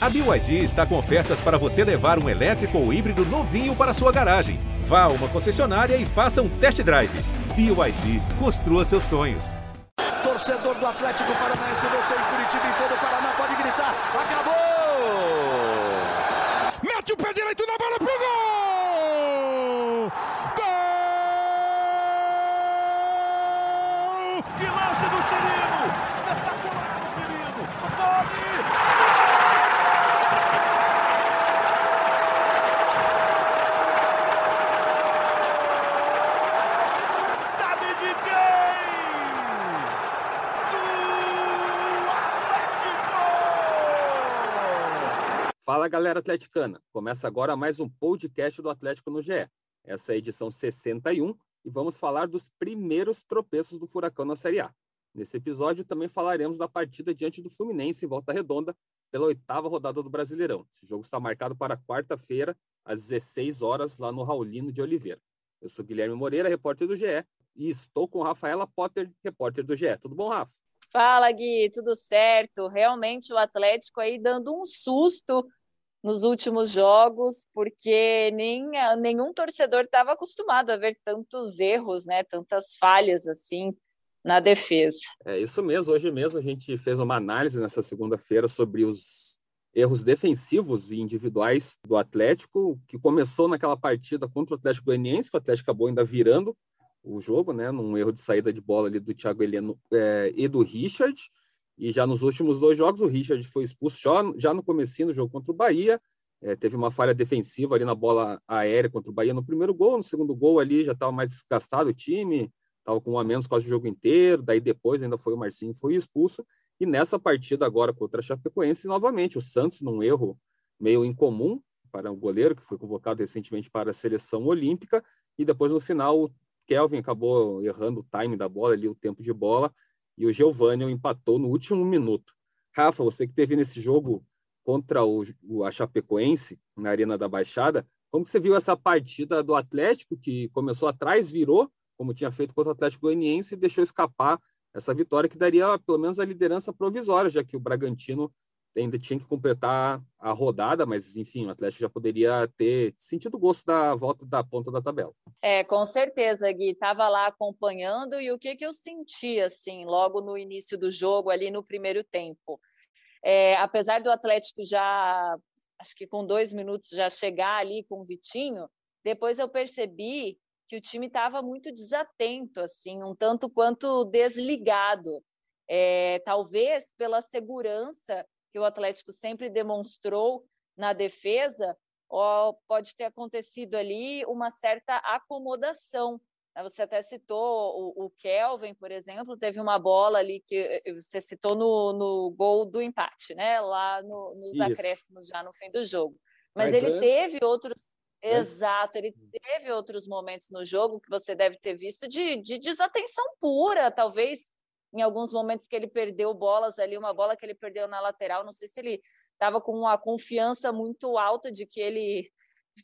A BYD está com ofertas para você levar um elétrico ou híbrido novinho para sua garagem. Vá a uma concessionária e faça um test drive. BYD, construa seus sonhos. Torcedor do Atlético Paranaense, você em Curitiba e todo o Paraná pode gritar: acabou! Mete o pé direito na bola pro gol! Gol! Que lance do Cirino! Espetacular o Cirino! Rony! Sabe de quem? Do Atlético! Fala galera atleticana, começa agora mais um podcast do Atlético no GE. Essa é a edição 61 e vamos falar dos primeiros tropeços do Furacão na Série A. Nesse episódio também falaremos da partida diante do Fluminense em Volta Redonda pela oitava rodada do Brasileirão. Esse jogo está marcado para quarta-feira às 16 horas lá no Raulino de Oliveira. Eu sou Guilherme Moreira, repórter do GE, e estou com Rafaela Potter, repórter do GE. Tudo bom, Rafa? Fala, Gui, tudo certo? Realmente o Atlético aí dando um susto nos últimos jogos, porque nem, nenhum torcedor estava acostumado a ver tantos erros, né? Tantas falhas assim na defesa. É isso mesmo. Hoje mesmo a gente fez uma análise nessa segunda-feira sobre os erros defensivos e individuais do Atlético, que começou naquela partida contra o Atlético Goianiense, que o Atlético acabou ainda virando o jogo, né? Num erro de saída de bola ali do Thiago Heleno é, e do Richard. E já nos últimos dois jogos, o Richard foi expulso já, no comecinho do jogo contra o Bahia. É, teve uma falha defensiva ali na bola aérea contra o Bahia no primeiro gol. No segundo gol ali já estava mais desgastado o time, estava com um a menos quase o jogo inteiro. Daí depois ainda foi o Marcinho, foi expulso. E nessa partida agora contra a Chapecoense, novamente, o Santos, num erro meio incomum para o goleiro, que foi convocado recentemente para a seleção olímpica. E depois no final, o Kelvin acabou errando o time da bola ali, o tempo de bola e o Giovanni empatou no último minuto. Rafa, você que teve nesse jogo contra o, o a Chapecoense na Arena da Baixada, como você viu essa partida do Atlético que começou atrás, virou, como tinha feito contra o Atlético Goianiense e deixou escapar essa vitória que daria pelo menos a liderança provisória, já que o Bragantino ainda tinha que completar a rodada, mas enfim, o Atlético já poderia ter sentido o gosto da volta da ponta da tabela. É, com certeza, Gui, estava lá acompanhando e o que, que eu senti assim, logo no início do jogo, ali no primeiro tempo. É, apesar do Atlético já, acho que com dois minutos já chegar ali com o Vitinho, depois eu percebi que o time estava muito desatento, assim, um tanto quanto desligado. É, talvez pela segurança que o Atlético sempre demonstrou na defesa, ó, pode ter acontecido ali uma certa acomodação. Você até citou o, o, Kelvin, por exemplo, teve uma bola ali que você citou no, no gol do empate, né? Lá no, nos Isso. acréscimos já no fim do jogo. Mas, Mas ele antes... teve outros. Exato, ele teve outros momentos no jogo que você deve ter visto de, de desatenção pura, talvez em alguns momentos que ele perdeu bolas ali, uma bola que ele perdeu na lateral, não sei se ele estava com uma confiança muito alta de que ele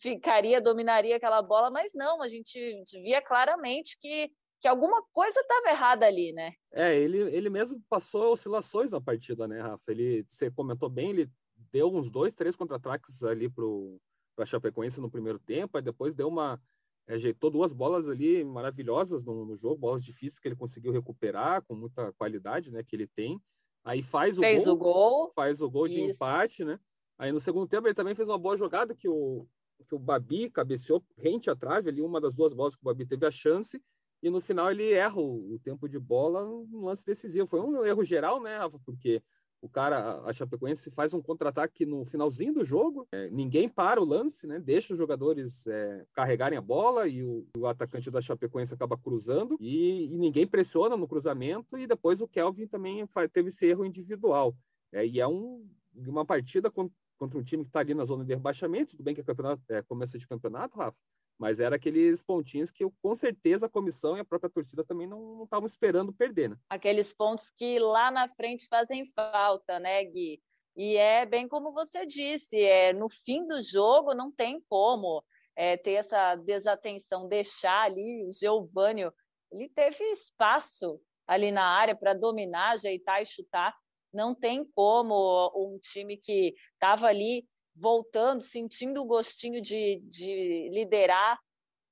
ficaria, dominaria aquela bola, mas não, a gente via claramente que, que alguma coisa estava errada ali, né? É, ele, ele mesmo passou oscilações na partida, né, Rafa? Ele, você comentou bem, ele deu uns dois, três contra-ataques ali pro para Chapecoense no primeiro tempo, aí depois deu uma ajeitou duas bolas ali maravilhosas no, no, jogo, bolas difíceis que ele conseguiu recuperar com muita qualidade, né, que ele tem. Aí faz o fez gol, o gol, faz o gol de Isso. empate, né? Aí no segundo tempo ele também fez uma boa jogada que o que o Babi cabeceou rente à trave ali, uma das duas bolas que o Babi teve a chance, e no final ele erra o, o tempo de bola no lance decisivo. Foi um erro geral, né, Rafa? Porque o cara, a Chapecoense faz um contra-ataque no finalzinho do jogo, é, ninguém para o lance, né? Deixa os jogadores é, carregarem a bola e o, o, atacante da Chapecoense acaba cruzando e, e, ninguém pressiona no cruzamento e depois o Kelvin também teve esse erro individual. É, e é um, uma partida contra, um time que está ali na zona de rebaixamento, tudo bem que é, campeonato, é começo de campeonato, Rafa, mas era aqueles pontinhos que com certeza a comissão e a própria torcida também não estavam esperando perder, né? Aqueles pontos que lá na frente fazem falta, né, Gui? E é bem como você disse, é no fim do jogo não tem como é, ter essa desatenção, deixar ali o Geovânio, ele teve espaço ali na área para dominar, ajeitar e chutar, não tem como um time que estava ali voltando, sentindo o gostinho de, de liderar,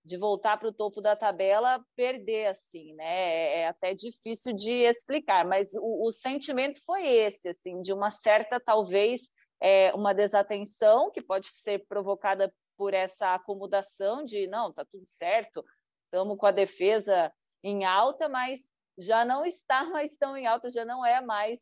de voltar para o topo da tabela, perder assim, né? É, é até difícil de explicar, mas o, o sentimento foi esse, assim, de uma certa, talvez, é, uma desatenção que pode ser provocada por essa acomodação de não, tá tudo certo, estamos com a defesa em alta, mas já não está mais tão em alta, já não é mais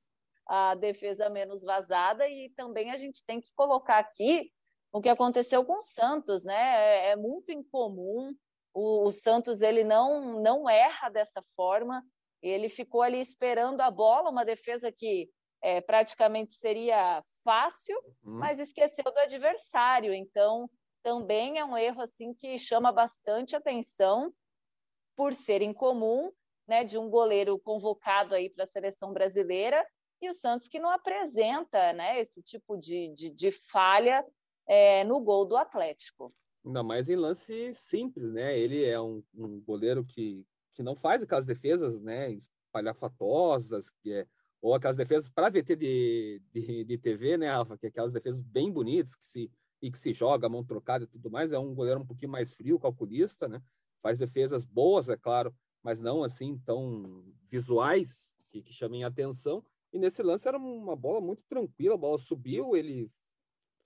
a defesa menos vazada e também a gente tem que colocar aqui o que aconteceu com o Santos, né? É, é muito incomum. O, o, Santos ele não não erra dessa forma. Ele ficou ali esperando a bola, uma defesa que é, praticamente seria fácil, uhum. mas esqueceu do adversário. Então também é um erro assim que chama bastante atenção por ser incomum, né? De um goleiro convocado aí para a seleção brasileira e o Santos que não apresenta né, esse tipo de, de, de falha é, no gol do Atlético. Ainda mais em lance simples, né? Ele é um, um goleiro que, que não faz aquelas defesas né, espalhafatosas, que é, ou aquelas defesas para VT de, de, de, TV, né? Que é aquelas defesas bem bonitas que se, e que se joga, mão trocada e tudo mais. É um goleiro um pouquinho mais frio, calculista, né? Faz defesas boas, é claro, mas não assim tão visuais que, que chamem atenção. E nesse lance era uma bola muito tranquila, a bola subiu, ele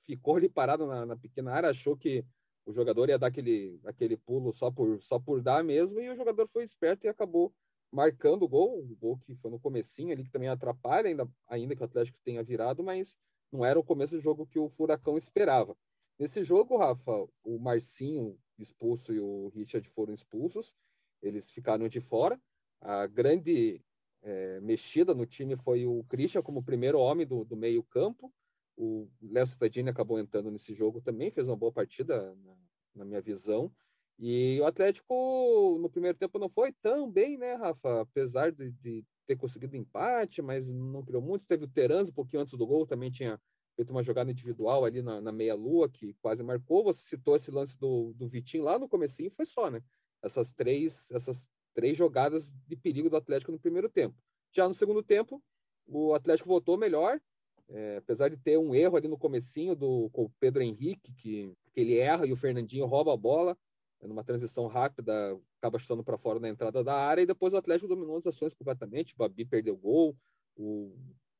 ficou ali parado na, na, pequena área, achou que o jogador ia dar aquele, aquele pulo só por, só por dar mesmo, e o jogador foi esperto e acabou marcando o gol, o gol que foi no comecinho ali, que também atrapalha, ainda, ainda que o Atlético tenha virado, mas não era o começo do jogo que o Furacão esperava. Nesse jogo, Rafa, o Marcinho expulso e o Richard foram expulsos, eles ficaram de fora. A grande é, mexida no time foi o Christian como primeiro homem do, do meio campo. O Léo Cittadini acabou entrando nesse jogo também, fez uma boa partida na, na, minha visão. E o Atlético no primeiro tempo não foi tão bem, né, Rafa? Apesar de, de ter conseguido empate, mas não criou muito. Teve o Teranzo um pouquinho antes do gol, também tinha feito uma jogada individual ali na, na meia-lua, que quase marcou. Você citou esse lance do, do Vitinho lá no comecinho, foi só, né? Essas três, essas três jogadas de perigo do Atlético no primeiro tempo. Já no segundo tempo, o Atlético voltou melhor, é, apesar de ter um erro ali no comecinho do com o Pedro Henrique, que, que ele erra e o Fernandinho rouba a bola, é numa transição rápida, acaba chutando para fora na entrada da área, e depois o Atlético dominou as ações completamente, o Babi perdeu gol, o,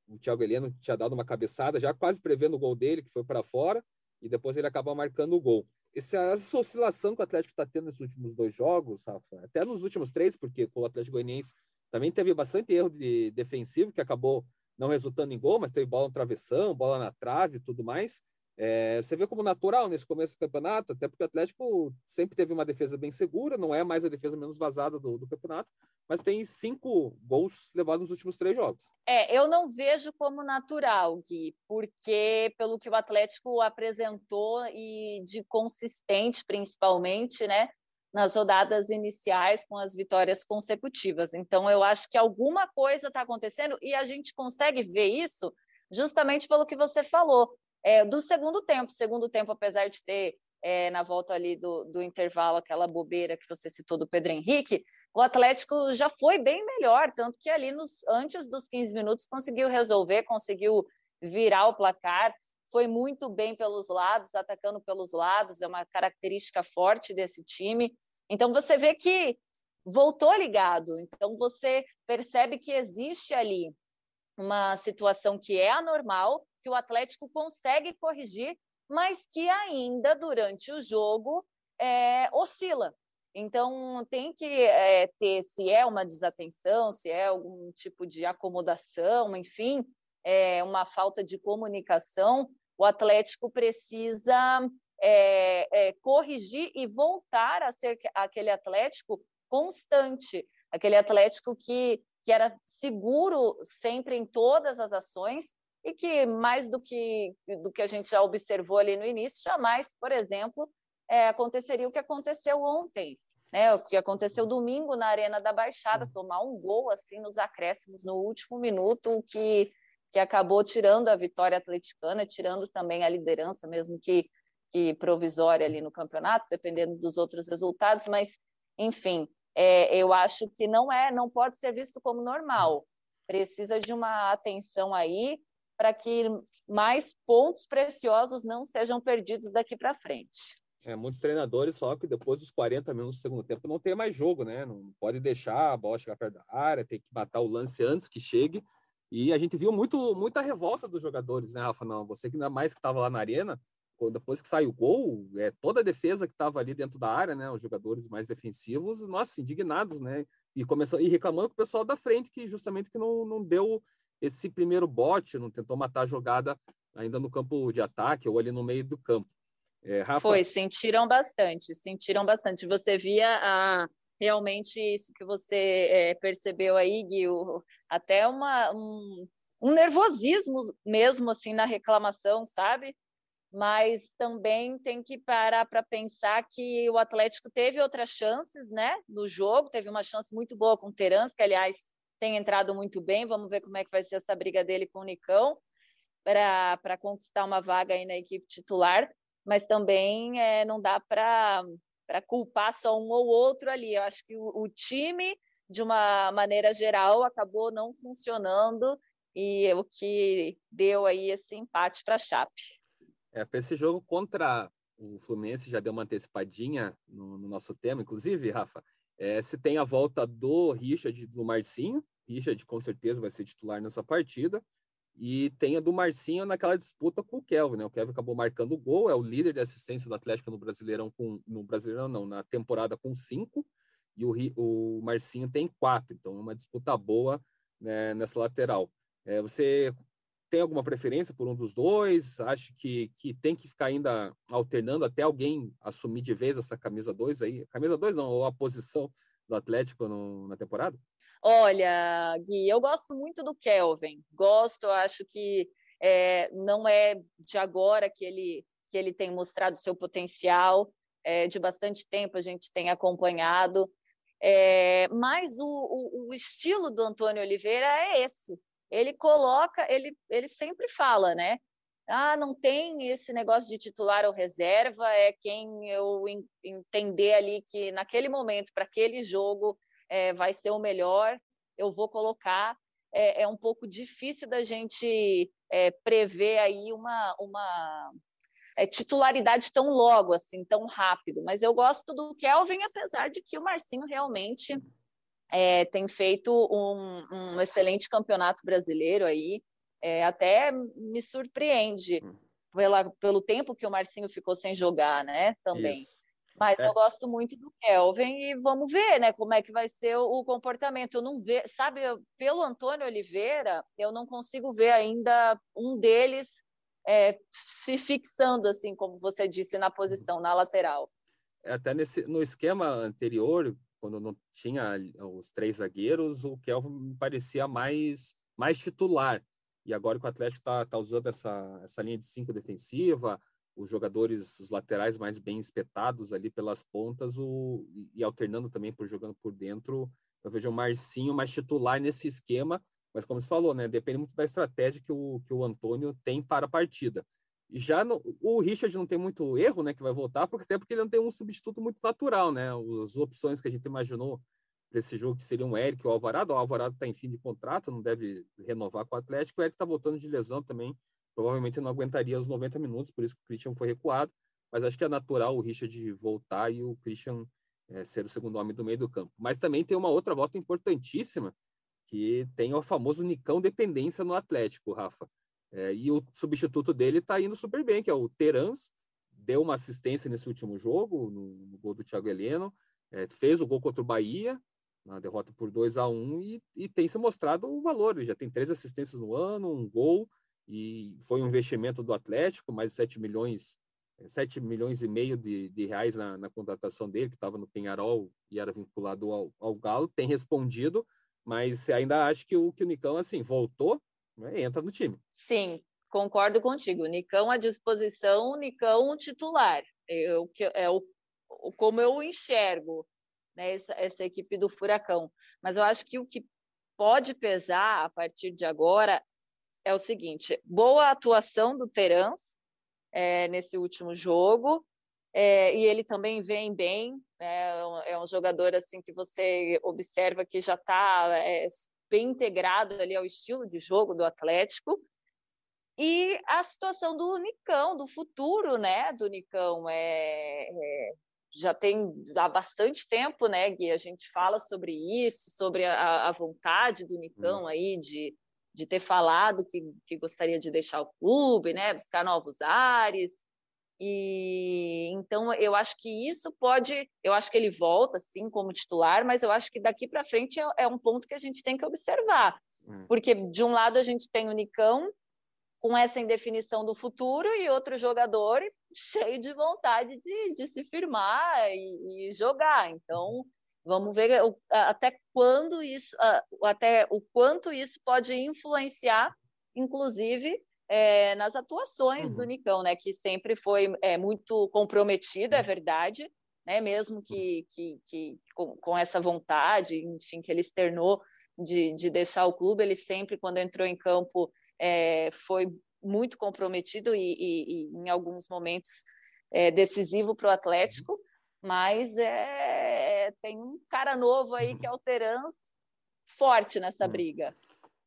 o Thiago Heleno tinha dado uma cabeçada, já quase prevendo o gol dele, que foi para fora, e depois ele acaba marcando o gol essa, essa oscilação que o Atlético está tendo nesses últimos dois jogos, Rafa, até nos últimos três, porque o Atlético Goianiense também teve bastante erro de defensivo, que acabou não resultando em gol, mas teve bola no travessão, bola na trave e tudo mais. É, você vê como natural nesse começo do campeonato, até porque o Atlético sempre teve uma defesa bem segura, não é mais a defesa menos vazada do, do campeonato, mas tem cinco gols levados nos últimos três jogos. É, eu não vejo como natural, Gui, porque pelo que o Atlético apresentou e de consistente, principalmente, né, nas rodadas iniciais com as vitórias consecutivas. Então, eu acho que alguma coisa está acontecendo e a gente consegue ver isso justamente pelo que você falou é, do segundo tempo. Segundo tempo, apesar de ter é, na volta ali do, do intervalo aquela bobeira que você citou do Pedro Henrique, o Atlético já foi bem melhor, tanto que ali nos, antes dos 15 minutos conseguiu resolver, conseguiu virar o placar, foi muito bem pelos lados, atacando pelos lados, é uma característica forte desse time. Então você vê que voltou ligado, então você percebe que existe ali uma situação que é anormal, que o Atlético consegue corrigir, mas que ainda durante o jogo é, oscila. Então tem que é, ter, se é uma desatenção, se é algum tipo de acomodação, enfim, é, uma falta de comunicação, o Atlético precisa é, é, corrigir e voltar a ser aquele Atlético constante, aquele Atlético que, que era seguro sempre em todas as ações e que mais do que do que a gente já observou ali no início, jamais, por exemplo, é, aconteceria o que aconteceu ontem, né? O que aconteceu domingo na Arena da Baixada, tomar um gol assim nos acréscimos no último minuto, que que acabou tirando a vitória atleticana, tirando também a liderança, mesmo que que provisória ali no campeonato, dependendo dos outros resultados, mas enfim, é, eu acho que não é, não pode ser visto como normal Precisa de uma atenção aí para que mais pontos preciosos não sejam perdidos daqui para frente. É, muitos treinadores falam que depois dos 40 minutos do segundo tempo não tem mais jogo, né? Não pode deixar a bola chegar perto da área, tem que matar o lance antes que chegue. E a gente viu muito, muita revolta dos jogadores, né, Rafa? Não, você que ainda mais que estava lá na arena, depois que saiu o gol, é, toda a defesa que estava ali dentro da área, né, os jogadores mais defensivos, nossa, indignados, né? E começou e reclamando com o pessoal da frente que justamente que não, não deu esse primeiro bote, não tentou matar a jogada ainda no campo de ataque ou ali no meio do campo. É, Rafa... Foi, sentiram bastante, sentiram bastante. Você via a, realmente isso que você é, percebeu aí, Gui, o, até uma, um, um nervosismo mesmo assim na reclamação, sabe? Mas também tem que parar para pensar que o Atlético teve outras chances, né, no jogo, teve uma chance muito boa com o Terans, que aliás tem entrado muito bem. Vamos ver como é que vai ser essa briga dele com o Nicão para conquistar uma vaga aí na equipe titular mas também é, não dá para culpar só um ou outro ali. Eu acho que o, o, time, de uma maneira geral, acabou não funcionando e o que deu aí esse empate para a Chape. É, para esse jogo contra o Fluminense, já deu uma antecipadinha no, no nosso tema, inclusive, Rafa, é, se tem a volta do Richard do Marcinho, Richard com certeza vai ser titular nessa partida, e tem a do Marcinho naquela disputa com o Kelvin, né? O Kelvin acabou marcando o gol, é o líder de assistência do Atlético no Brasileirão com no Brasileirão não, na temporada com cinco e o, o Marcinho tem quatro, então é uma disputa boa né, nessa lateral. É, você tem alguma preferência por um dos dois? Acho que, que tem que ficar ainda alternando até alguém assumir de vez essa camisa 2 aí? Camisa 2 não, ou a posição do Atlético no, na temporada? Olha, Gui, eu gosto muito do Kelvin. Gosto, acho que é, não é de agora que ele, que ele tem mostrado seu potencial. É, de bastante tempo a gente tem acompanhado. É, mas o, o, o, estilo do Antônio Oliveira é esse. Ele coloca, ele, ele sempre fala, né? Ah, não tem esse negócio de titular ou reserva, é quem eu entender ali que naquele momento, para aquele jogo, é, vai ser o melhor, eu vou colocar. É, é um pouco difícil da gente é, prever aí uma, uma é, titularidade tão logo, assim, tão rápido. Mas eu gosto do Kelvin, apesar de que o Marcinho realmente é, tem feito um, um, excelente campeonato brasileiro aí. É, até me surpreende hum. pela, pelo tempo que o Marcinho ficou sem jogar, né? Também. Isso. Mas é. eu gosto muito do Kelvin e vamos ver, né, como é que vai ser o, comportamento. Eu não vejo, sabe, pelo Antônio Oliveira, eu não consigo ver ainda um deles é, se fixando, assim, como você disse, na posição, na lateral. É, até nesse, no esquema anterior, quando não tinha os três zagueiros, o Kelvin parecia mais, mais titular. E agora que o Atlético está tá usando essa, essa linha de cinco defensiva, os jogadores, os laterais mais bem espetados ali pelas pontas o, e alternando também por jogando por dentro. Eu vejo o Marcinho mais titular nesse esquema, mas como você falou, né, depende muito da estratégia que o, que o Antônio tem para a partida. Já no, o Richard não tem muito erro, né, que vai voltar, porque até porque ele não tem um substituto muito natural, né? As opções que a gente imaginou para esse jogo que seriam o Eric e o Alvarado, o Alvarado está em fim de contrato, não deve renovar com o Atlético, o Eric está voltando de lesão também, provavelmente não aguentaria os 90 minutos, por isso que o Christian foi recuado, mas acho que é natural o Richard voltar e o Christian é, ser o segundo homem do meio do campo. Mas também tem uma outra volta importantíssima, que tem o famoso Nicão dependência no Atlético, Rafa. É, e o substituto dele está indo super bem, que é o Terans, deu uma assistência nesse último jogo, no, no gol do Thiago Heleno, é, fez o gol contra o Bahia, na derrota por 2 a 1 e, e tem se mostrado o valor. Ele já tem três assistências no ano, um gol, e foi um investimento do Atlético, mais 7 milhões, 7 milhões e meio de, de reais na, na, contratação dele, que estava no Penharol e era vinculado ao, ao, Galo, tem respondido, mas ainda acho que o, que o Nicão, assim, voltou, entra no time. Sim, concordo contigo. Nicão à disposição, Nicão titular. Eu, é o, como eu enxergo né, essa, essa equipe do Furacão. Mas eu acho que o que pode pesar a partir de agora é o seguinte: boa atuação do Terans é, nesse último jogo, é, e ele também vem bem. É, é um jogador assim que você observa que já está é, bem integrado ali ao estilo de jogo do Atlético. E a situação do Nicão, do futuro, né, do Nicão, é, é, já tem há bastante tempo, né, Gui? A gente fala sobre isso, sobre a, a vontade do Nicão hum. aí de, de ter falado que, que gostaria de deixar o clube, né, buscar novos ares. E então eu acho que isso pode, eu acho que ele volta sim como titular, mas eu acho que daqui para frente é, é, um ponto que a gente tem que observar, hum. porque de um lado a gente tem o Nicão com essa indefinição do futuro e outro jogador cheio de vontade de, de se firmar e, e, jogar. Então, vamos ver até quando isso, até o quanto isso pode influenciar, inclusive, é, nas atuações uhum. do Nicão, né? Que sempre foi é, muito comprometido, é uhum. verdade, né? Mesmo que, que, que com, com, essa vontade, enfim, que ele externou de, de deixar o clube, ele sempre, quando entrou em campo, é, foi muito comprometido e, e, e em alguns momentos é, decisivo para o Atlético, mas é, tem um cara novo aí que é o Terans forte nessa briga.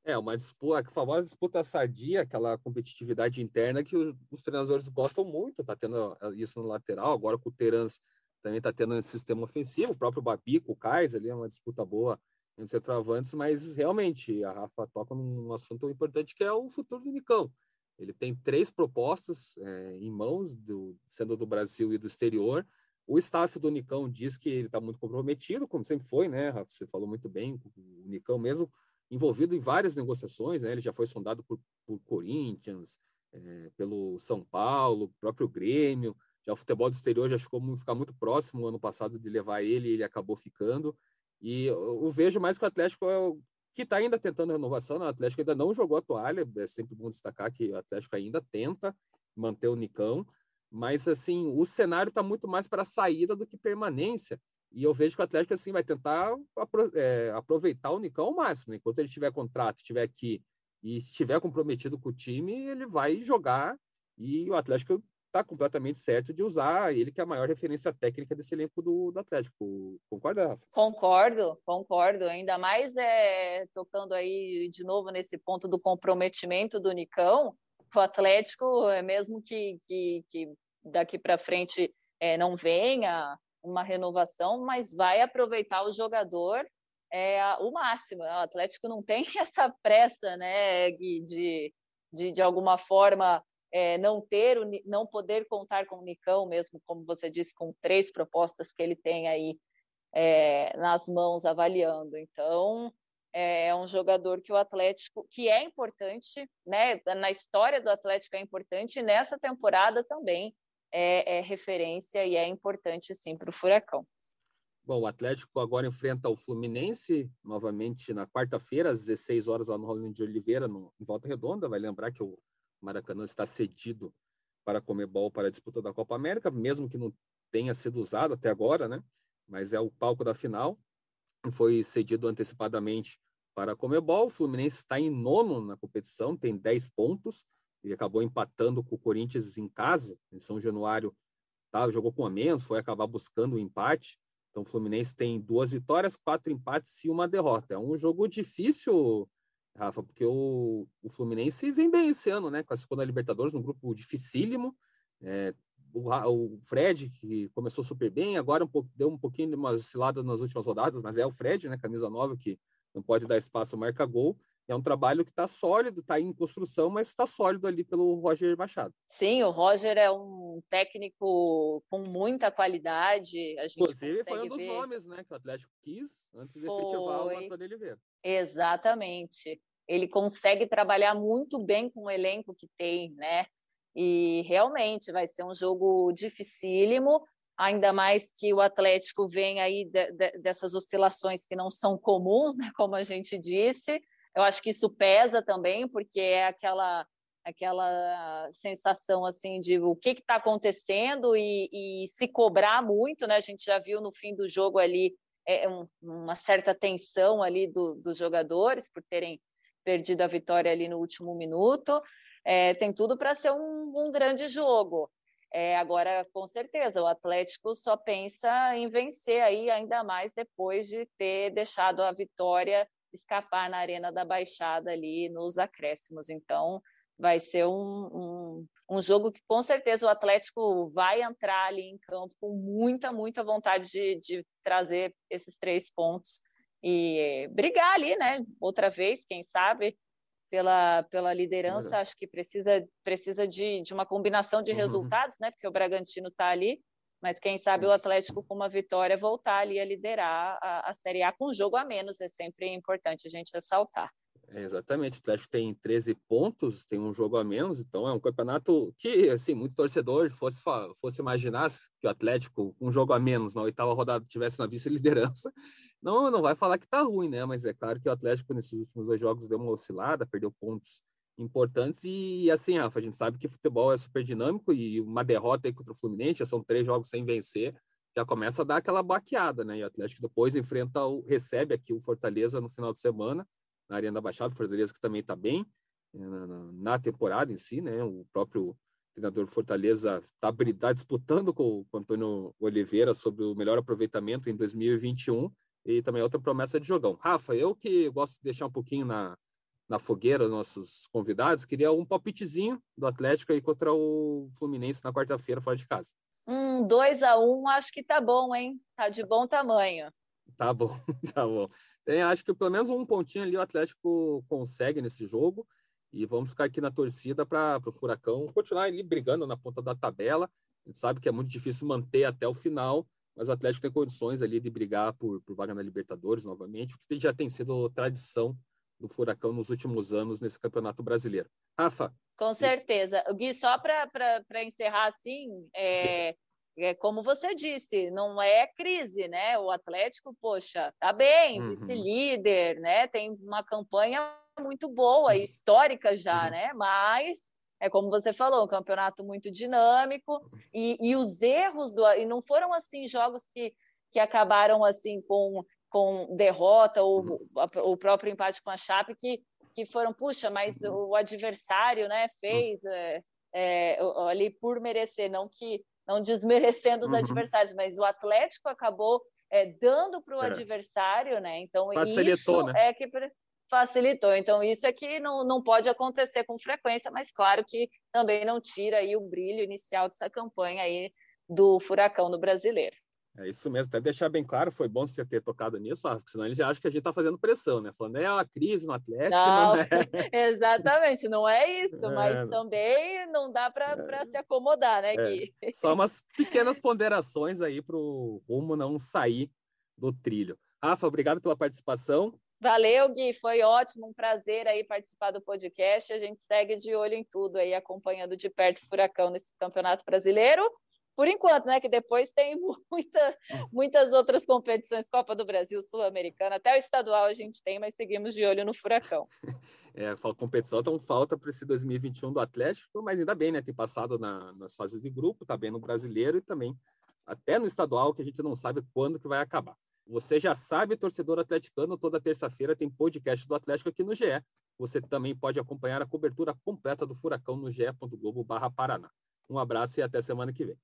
É, uma disputa, a famosa disputa sadia, aquela competitividade interna que os, os treinadores gostam muito, tá tendo isso no lateral, agora com o Terans também tá tendo esse sistema ofensivo, o próprio Babico, o Kais ali, é uma disputa boa entre centroavantes, mas realmente a Rafa toca num assunto importante que é o futuro do Nicão. Ele tem três propostas é, em mãos, do, sendo do Brasil e do exterior. O staff do Nicão diz que ele está muito comprometido, como sempre foi, né, Rafa? Você falou muito bem, o Nicão mesmo envolvido em várias negociações, né? Ele já foi sondado por, por Corinthians, é, pelo São Paulo, próprio Grêmio. Já o futebol do exterior já ficou ficar muito próximo ano passado de levar ele, ele acabou ficando. E eu vejo mais que o Atlético é o, que está ainda tentando renovação. Né? O Atlético ainda não jogou a toalha, é sempre bom destacar que o Atlético ainda tenta manter o Nicão, mas assim o cenário está muito mais para saída do que permanência. E eu vejo que o Atlético assim vai tentar é, aproveitar o Nicão ao máximo. Enquanto ele tiver contrato, estiver aqui e estiver comprometido com o time, ele vai jogar. E o Atlético está completamente certo de usar ele, que é a maior referência técnica desse elenco do, do Atlético. Concorda, Rafa? Concordo, concordo. Ainda mais é, tocando aí de novo nesse ponto do comprometimento do Nicão, o Atlético, é mesmo que, que, que daqui para frente é, não venha uma renovação, mas vai aproveitar o jogador é, o máximo. O Atlético não tem essa pressa, né, de, de, de alguma forma é, não ter, não poder contar com o Nicão, mesmo como você disse, com três propostas que ele tem aí é, nas mãos avaliando. Então, é um jogador que o Atlético, que é importante, né? Na história do Atlético é importante, e nessa temporada também é, é referência e é importante sim para o Furacão. Bom, o Atlético agora enfrenta o Fluminense novamente na quarta-feira, às 16 horas, lá no Rolando de Oliveira, no, em Volta Redonda. Vai lembrar que o Maracanã está cedido para a Comebol para a disputa da Copa América, mesmo que não tenha sido usado até agora, né? Mas é o palco da final. Foi cedido antecipadamente para a Comebol. O Fluminense está em nono na competição, tem 10 pontos. Ele acabou empatando com o Corinthians em casa, em São Januário. Tá, jogou com a menos, foi acabar buscando o um empate. Então, o Fluminense tem duas vitórias, quatro empates e uma derrota. É um jogo difícil Rafa, porque o, o Fluminense vem bem esse ano, né? Classificou na Libertadores, num grupo dificílimo. É, o, o, Fred, que começou super bem, agora um pouco, deu um pouquinho de uma oscilada nas últimas rodadas, mas é o Fred, né? Camisa nova, que não pode dar espaço, marca gol. É um trabalho que está sólido, está em construção, mas está sólido ali pelo Roger Machado. Sim, o Roger é um técnico com muita qualidade. A gente Inclusive, foi um dos ver... nomes né, que o Atlético quis antes de foi... efetivar o Antônio Oliveira. Exatamente ele consegue trabalhar muito bem com o elenco que tem, né? E realmente vai ser um jogo dificílimo, ainda mais que o Atlético vem aí de, de, dessas oscilações que não são comuns, né? Como a gente disse. Eu acho que isso pesa também, porque é aquela aquela sensação assim de o que está acontecendo e, e, se cobrar muito, né? A gente já viu no fim do jogo ali é, um, uma certa tensão ali do, dos jogadores por terem perdido a vitória ali no último minuto. É, tem tudo para ser um, um, grande jogo. É, agora, com certeza, o Atlético só pensa em vencer aí ainda mais depois de ter deixado a vitória escapar na Arena da Baixada ali nos acréscimos. Então, vai ser um, um, um, jogo que com certeza o Atlético vai entrar ali em campo com muita, muita vontade de, de trazer esses três pontos e brigar ali, né? Outra vez, quem sabe, pela, pela liderança, acho que precisa, precisa de, de uma combinação de uhum. resultados, né? Porque o Bragantino está ali, mas quem sabe o Atlético com uma vitória voltar ali a liderar a, a Série A com um jogo a menos, é sempre importante a gente ressaltar. É, exatamente, o Atlético tem 13 pontos, tem um jogo a menos, então é um campeonato que, assim, muito torcedor fosse, fosse imaginar que o Atlético, um jogo a menos na oitava rodada, tivesse na vice-liderança, não, não vai falar que tá ruim, né? Mas é claro que o Atlético nesses últimos dois jogos deu uma oscilada, perdeu pontos importantes e, assim, Rafa, a gente sabe que futebol é super dinâmico e uma derrota aí contra o Fluminense, já são três jogos sem vencer, já começa a dar aquela baqueada, né? E o Atlético depois enfrenta o, recebe aqui o Fortaleza no final de semana, na Arena da Baixada, Fortaleza que também está bem eh, na, na, temporada em si, né? O próprio treinador Fortaleza está tá disputando com, com o Antônio Oliveira sobre o melhor aproveitamento em 2021 e também outra promessa de jogão. Rafa, eu que gosto de deixar um pouquinho na, na fogueira nossos convidados, queria um palpitezinho do Atlético aí contra o Fluminense na quarta-feira fora de casa. Um 2 a 1 um, acho que tá bom, hein? Tá de bom tamanho. Tá bom, tá bom. Tem, acho que pelo menos um pontinho ali o Atlético consegue nesse jogo. E vamos ficar aqui na torcida para o Furacão continuar ali brigando na ponta da tabela. A gente sabe que é muito difícil manter até o final, mas o Atlético tem condições ali de brigar por, por vaga na Libertadores novamente, o que já tem sido tradição do Furacão nos últimos anos nesse Campeonato Brasileiro. Rafa. Com certeza. Gui, só para encerrar assim, é, é, como você disse, não é crise, né? O Atlético, poxa, tá bem, uhum. vice-líder, né? Tem uma campanha muito boa, uhum. histórica já, uhum. né? Mas é como você falou, um campeonato muito dinâmico e, e os erros do e não foram assim jogos que, que acabaram assim com, com derrota ou uhum. o próprio empate com a Chape que, que foram puxa, mas uhum. o adversário, né, fez é, é, ali por merecer, não que não desmerecendo os uhum. adversários, mas o Atlético acabou é, dando para o adversário, né? Então Facilitou, isso né? é que facilitou. Então isso é que não, não pode acontecer com frequência, mas claro que também não tira aí o brilho inicial dessa campanha aí do furacão no brasileiro. É isso mesmo, até deixar bem claro, foi bom você ter tocado nisso, porque senão eles já acham que a gente está fazendo pressão, né? Falando, é uma crise no Atlético. Não, não é... exatamente, não é isso, é... mas também não dá para é... se acomodar, né, é. Gui? Só umas pequenas ponderações aí para o rumo não sair do trilho. Rafa, obrigado pela participação. Valeu, Gui, foi ótimo, um prazer aí participar do podcast. A gente segue de olho em tudo aí, acompanhando de perto o Furacão nesse Campeonato Brasileiro por enquanto, né? Que depois tem muita, muitas outras competições, Copa do Brasil, Sul-Americana, até o estadual a gente tem, mas seguimos de olho no furacão. É, competição então falta para esse 2021 do Atlético, mas ainda bem, né? Tem passado na, nas fases de grupo, tá bem no brasileiro e também até no estadual, que a gente não sabe quando que vai acabar. Você já sabe, torcedor atleticano, toda terça-feira tem podcast do Atlético aqui no GE. Você também pode acompanhar a cobertura completa do Furacão no ge.globo/paraná. Um abraço e até semana que vem.